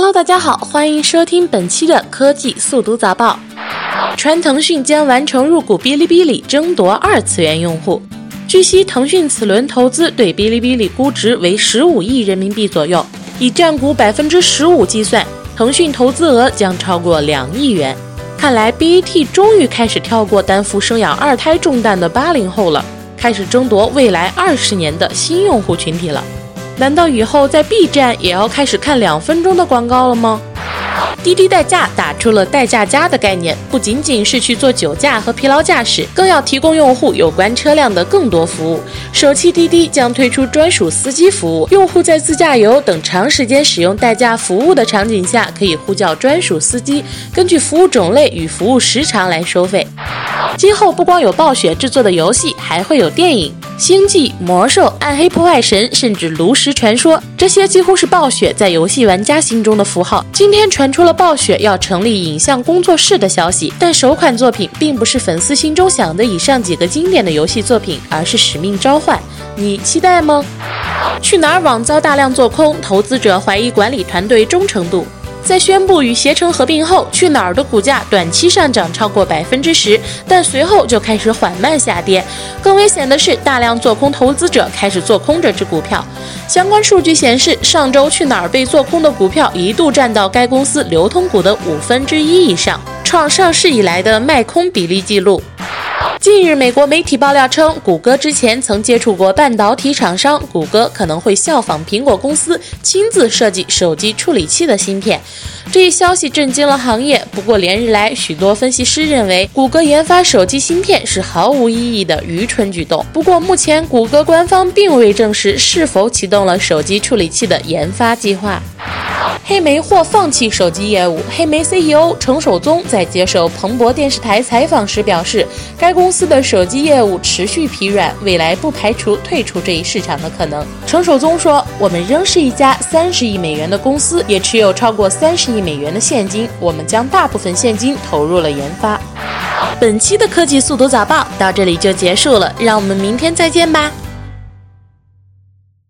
Hello，大家好，欢迎收听本期的科技速读早报。传腾讯将完成入股哔哩哔哩，争夺二次元用户。据悉，腾讯此轮投资对哔哩哔哩估值为十五亿人民币左右，以占股百分之十五计算，腾讯投资额将超过两亿元。看来，BAT 终于开始跳过担负生养二胎重担的八零后了，开始争夺未来二十年的新用户群体了。难道以后在 B 站也要开始看两分钟的广告了吗？滴滴代驾打出了代驾加的概念，不仅仅是去做酒驾和疲劳驾驶，更要提供用户有关车辆的更多服务。首汽滴滴将推出专属司机服务，用户在自驾游等长时间使用代驾服务的场景下，可以呼叫专属司机，根据服务种类与服务时长来收费。今后不光有暴雪制作的游戏，还会有电影。星际魔兽、暗黑破坏神，甚至炉石传说，这些几乎是暴雪在游戏玩家心中的符号。今天传出了暴雪要成立影像工作室的消息，但首款作品并不是粉丝心中想的以上几个经典的游戏作品，而是《使命召唤》。你期待吗？去哪儿网遭大量做空，投资者怀疑管理团队忠诚度。在宣布与携程合并后，去哪儿的股价短期上涨超过百分之十，但随后就开始缓慢下跌。更危险的是，大量做空投资者开始做空这只股票。相关数据显示，上周去哪儿被做空的股票一度占到该公司流通股的五分之一以上，创上市以来的卖空比例记录。近日，美国媒体爆料称，谷歌之前曾接触过半导体厂商，谷歌可能会效仿苹果公司，亲自设计手机处理器的芯片。这一消息震惊了行业。不过，连日来，许多分析师认为，谷歌研发手机芯片是毫无意义的愚蠢举动。不过，目前谷歌官方并未证实是否启动了手机处理器的研发计划。黑莓或放弃手机业务。黑莓 CEO 程守宗在接受彭博电视台采访时表示，该公司的手机业务持续疲软，未来不排除退出这一市场的可能。程守宗说：“我们仍是一家三十亿美元的公司，也持有超过三十亿美元的现金。我们将大部分现金投入了研发。”本期的科技速读早报到这里就结束了，让我们明天再见吧。